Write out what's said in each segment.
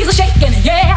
he's a shaking, yeah.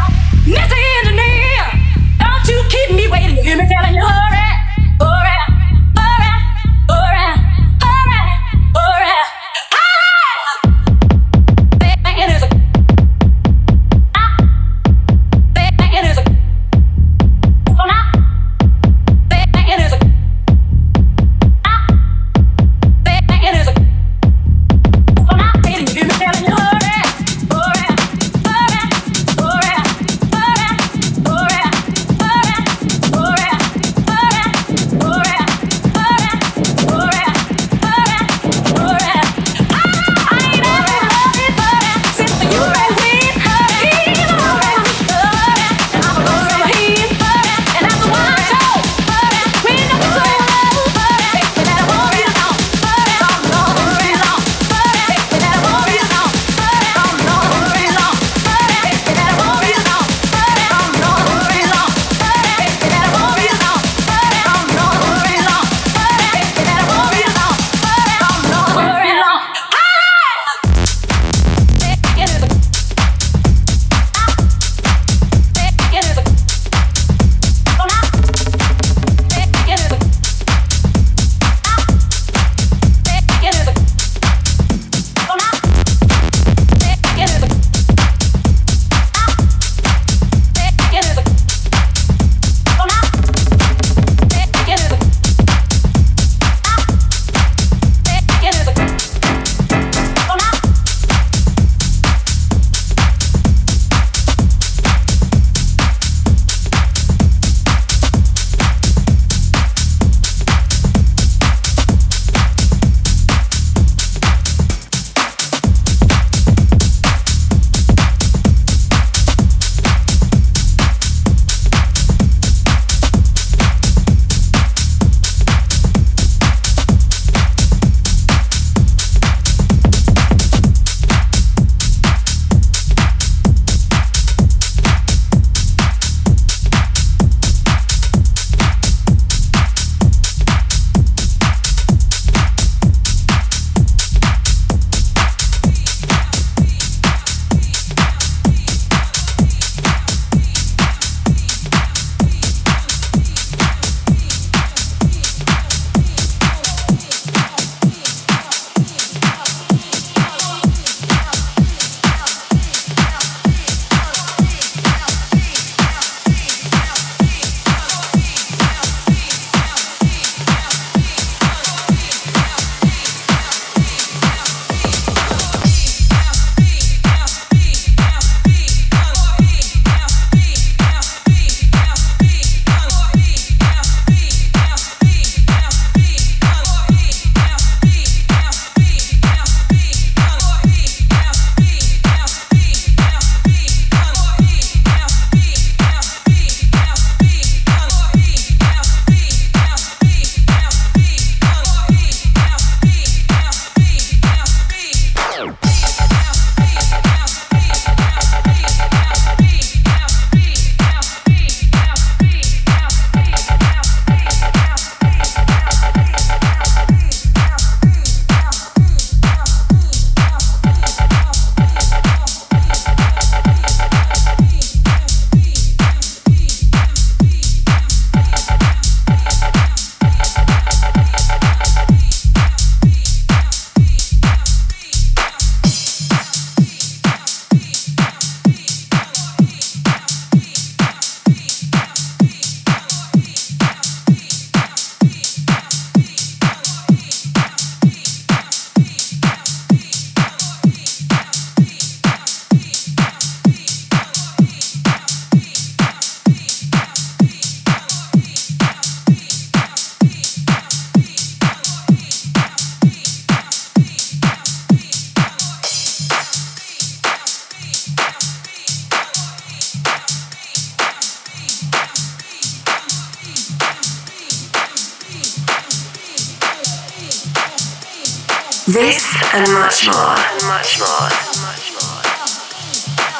Much much more.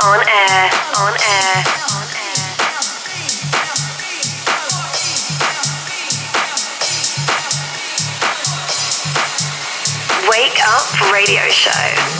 On air, on air. Wake Up Radio Show.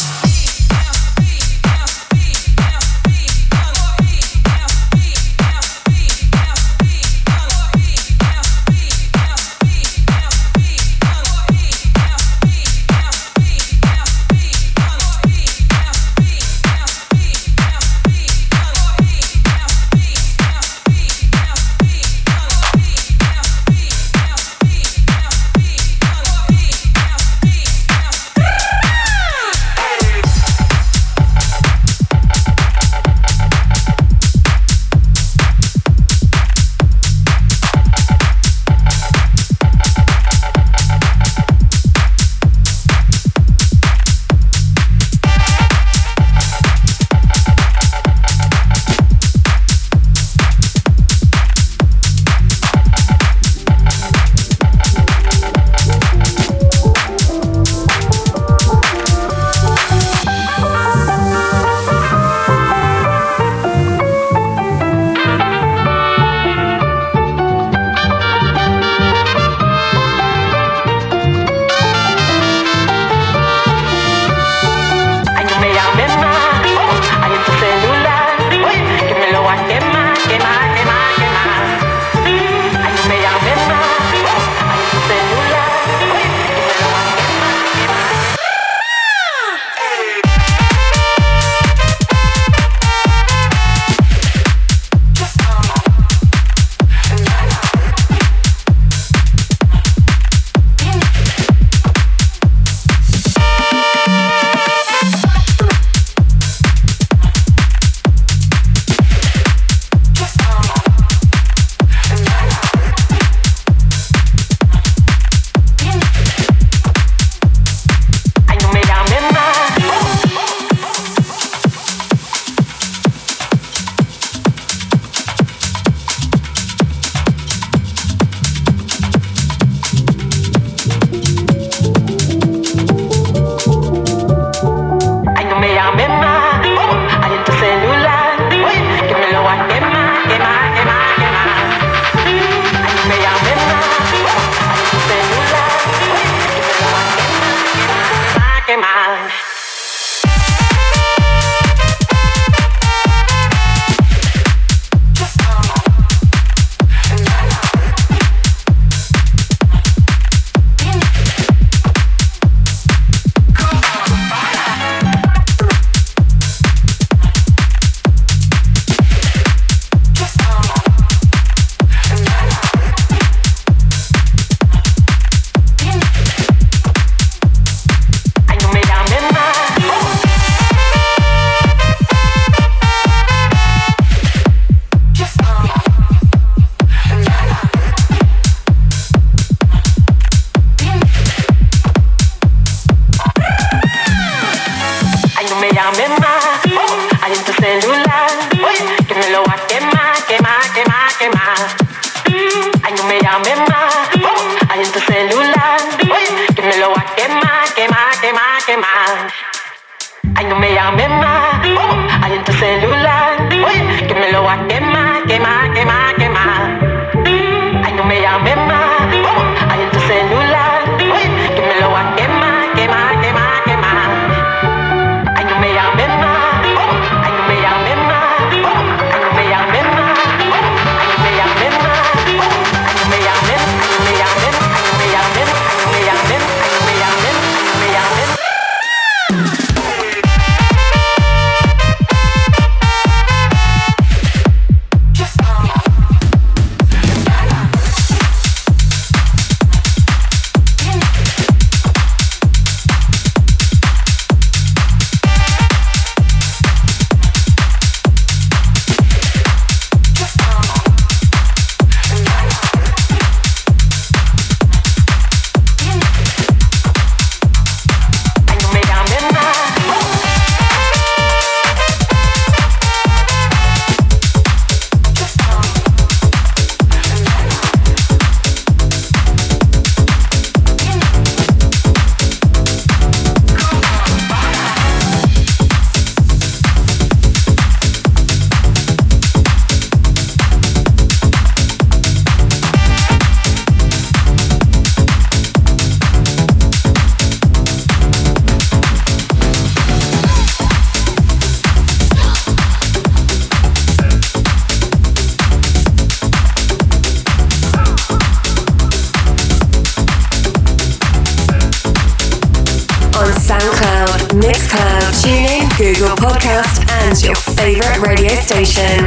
Station.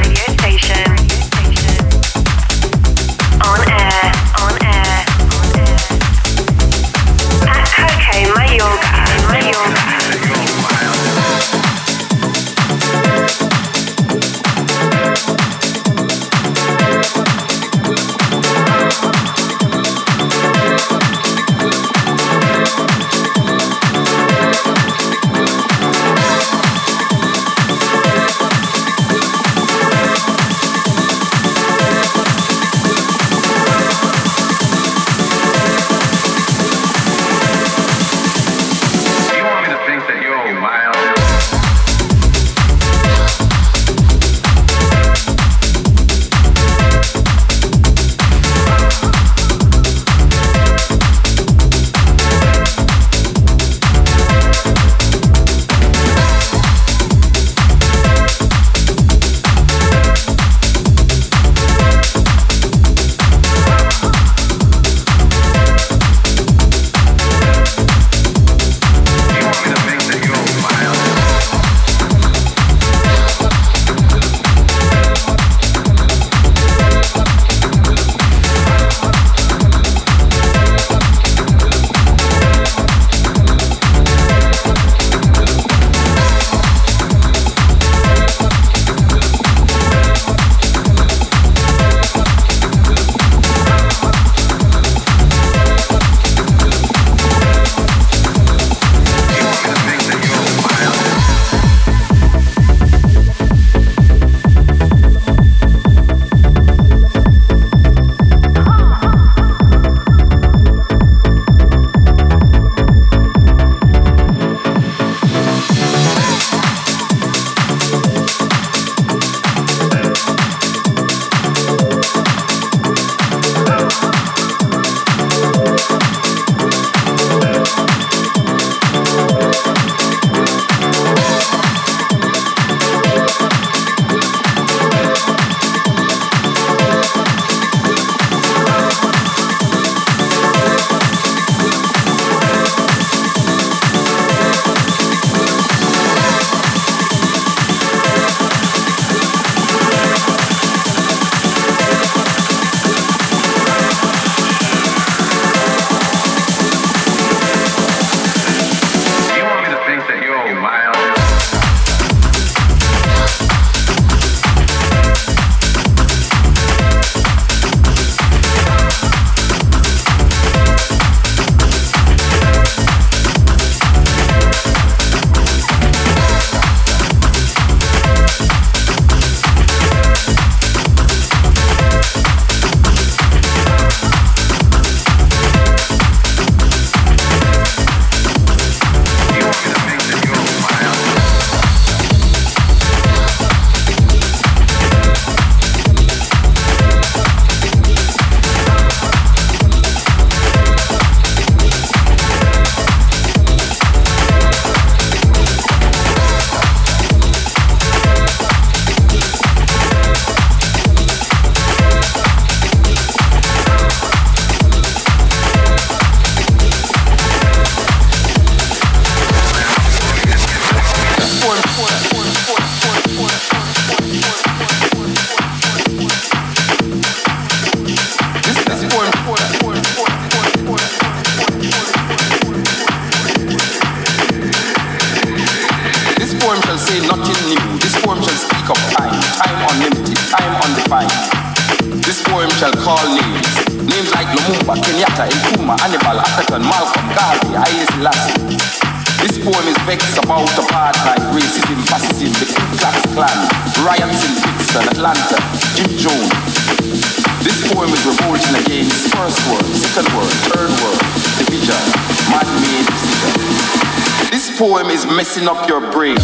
Is messing up your brain.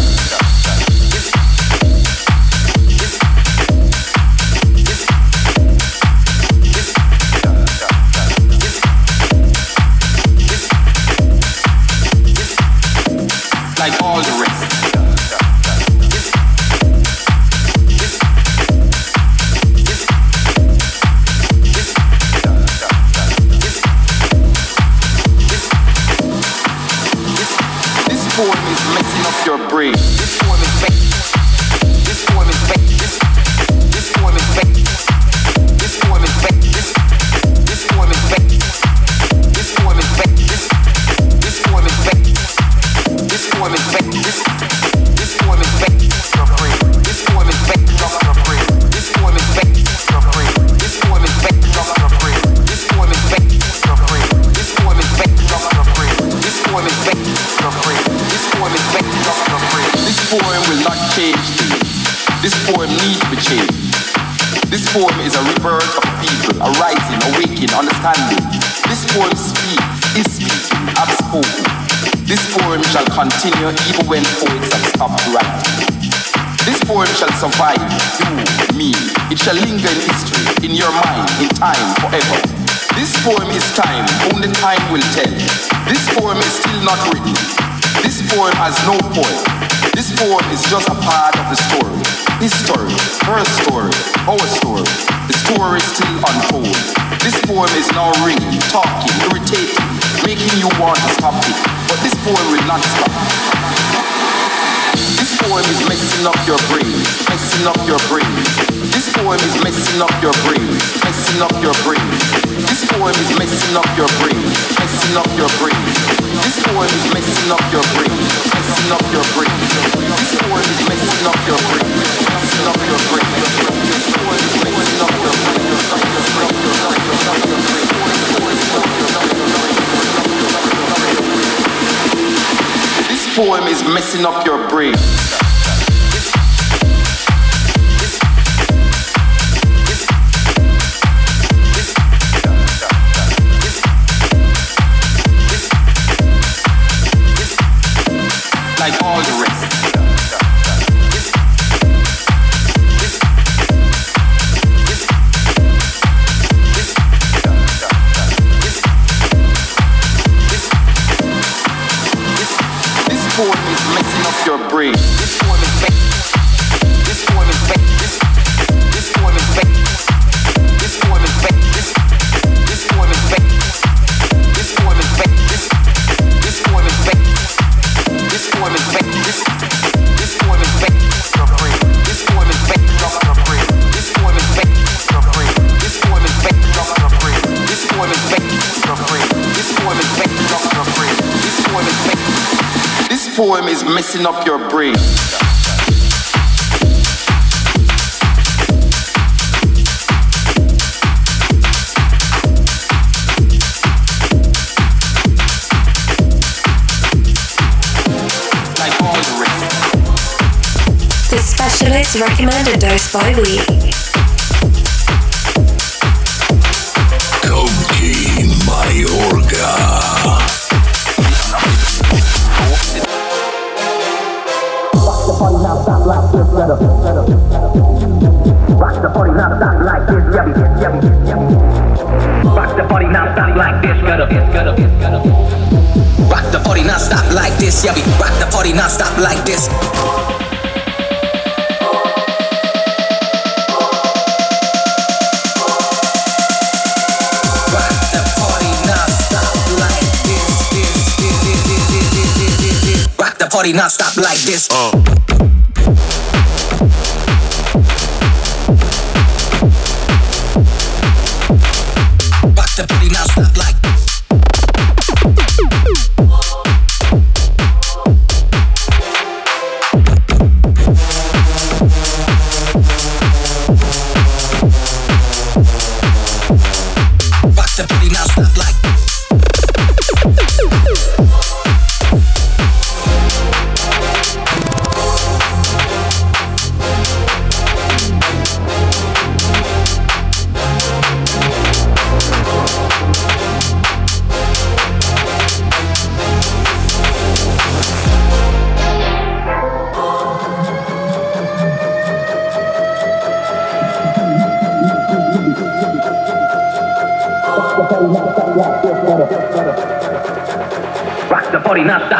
Of people, a awakening, understanding. This poem speaks, is speaking, have spoken. This poem shall continue even when poets have stopped writing. This poem shall survive, you, me. It shall linger in history, in your mind, in time, forever. This poem is time, only time will tell. This poem is still not written. This poem has no point. This poem is just a part of the story. His story, her story, our story. Story still untold. This poem is now ringing, talking, irritating, making you want to stop it. But this poem will not stop. This poem is messing up your brain, messing up your brain. This poem is messing up your brain, messing up your brain. This poem is messing up your brain, messing up your brain. This poem is messing up your brain, messing up your brain. This poem is messing up your brain, messing up your brain. This poem is messing up your brain, This poem is messing up your brain. Poem is messing up your brain. The specialist recommended dose by week. stop like this, Rock the party non stop like this, yeah, yeah. Rock the party non stop like this. Rock the party non stop like this, rock the party like this. Rock the party stop like this. Uh.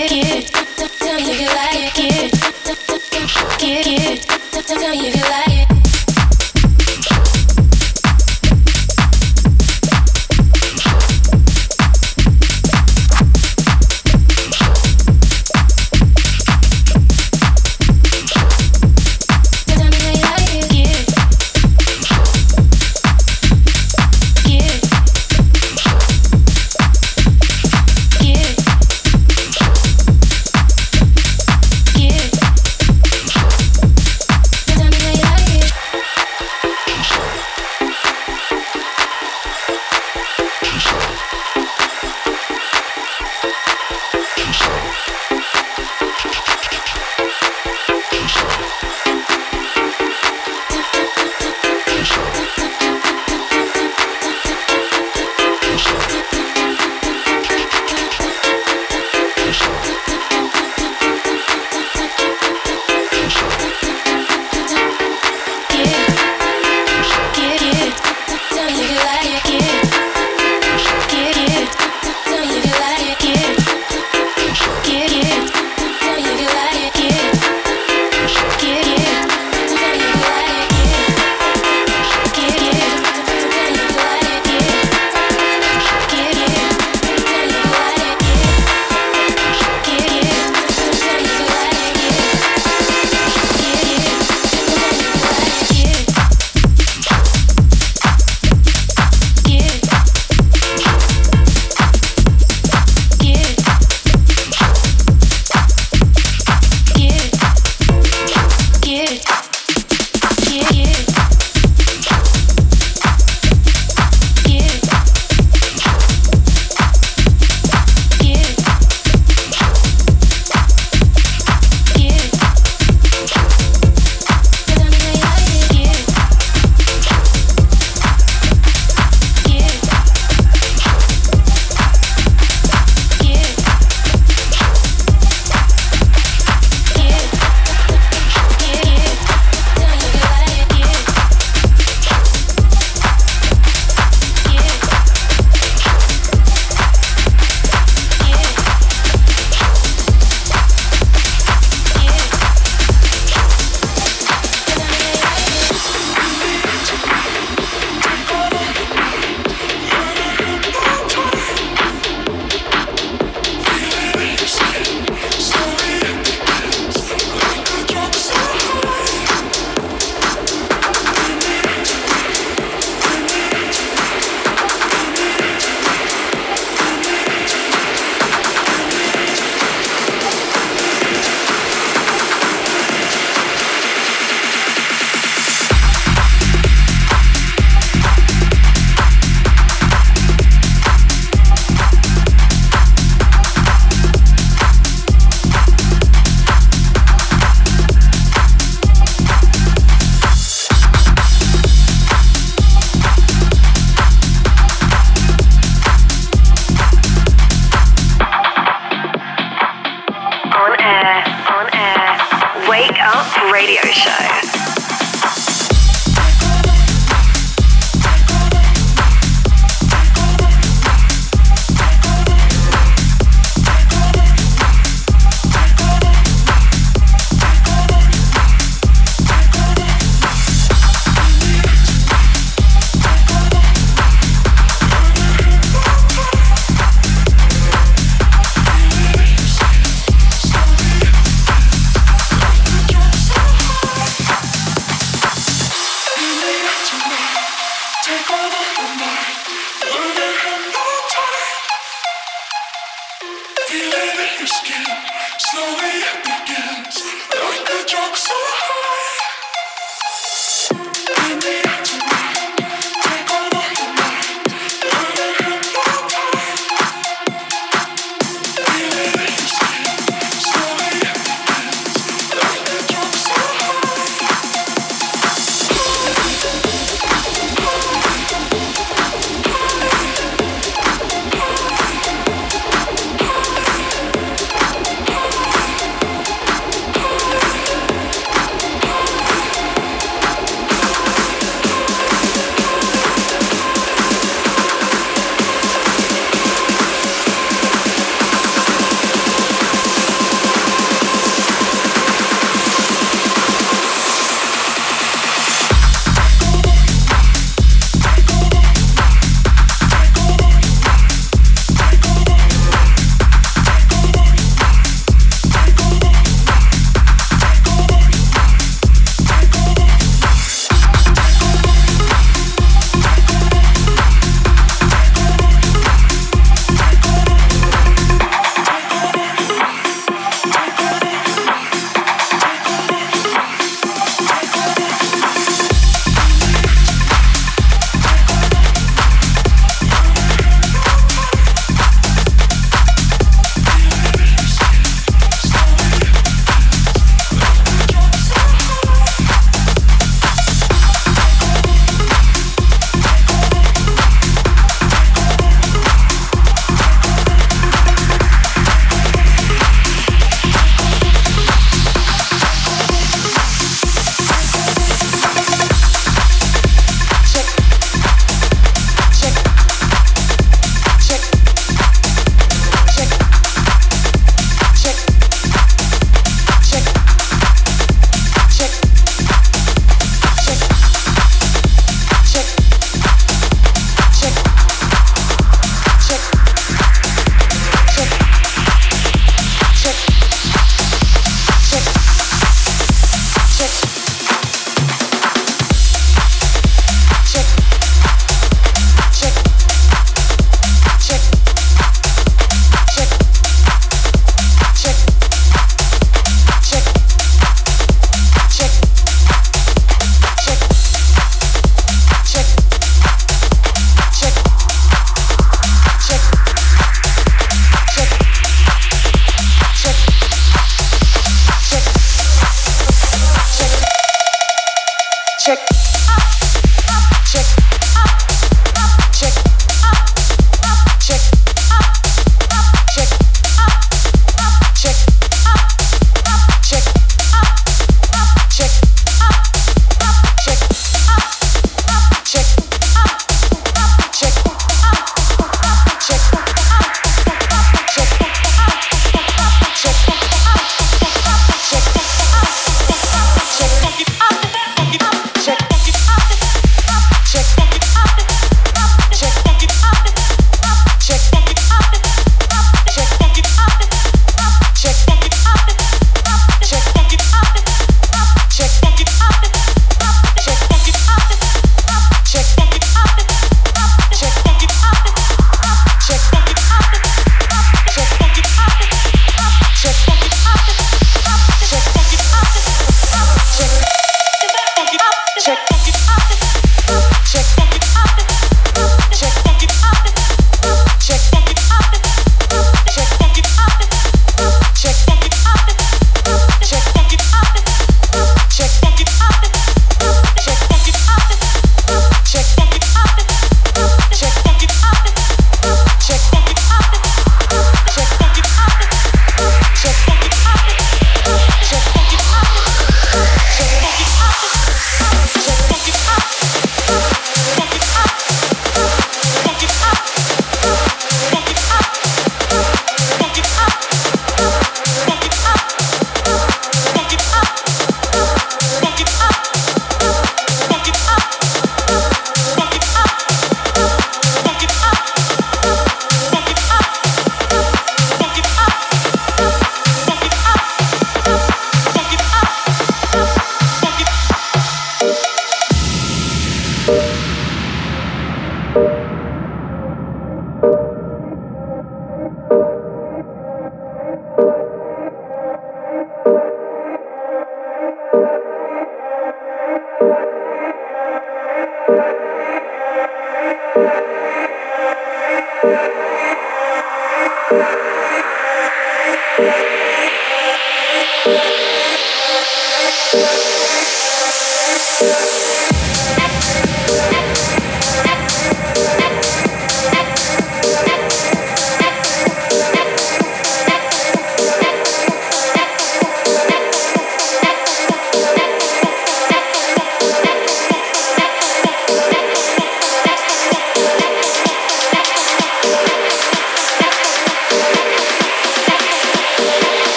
Tell me if you like it. Tell me if you like it.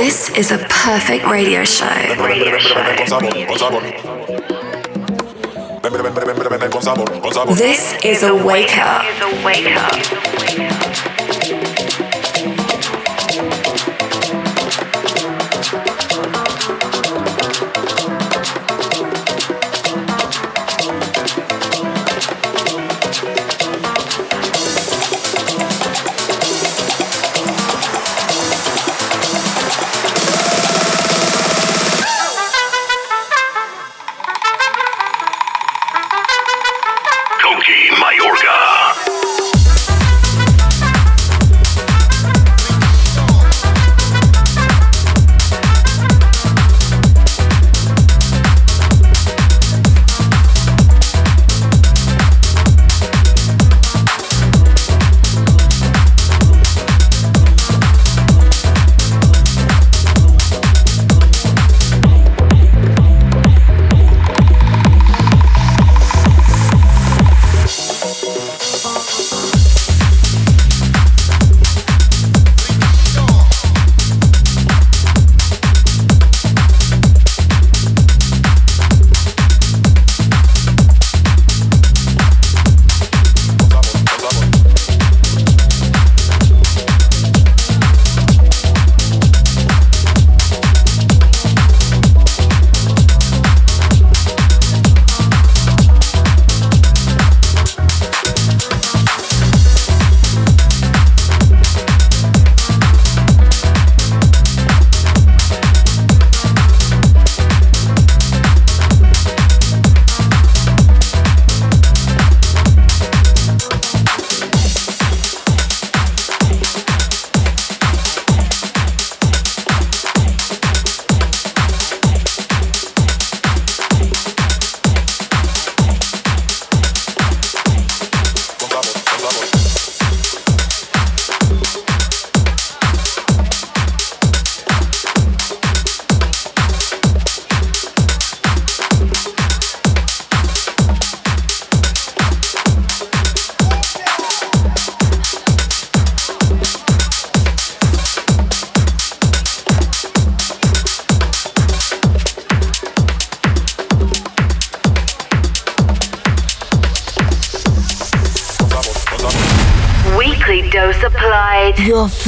This is a perfect radio show. This is a wake up.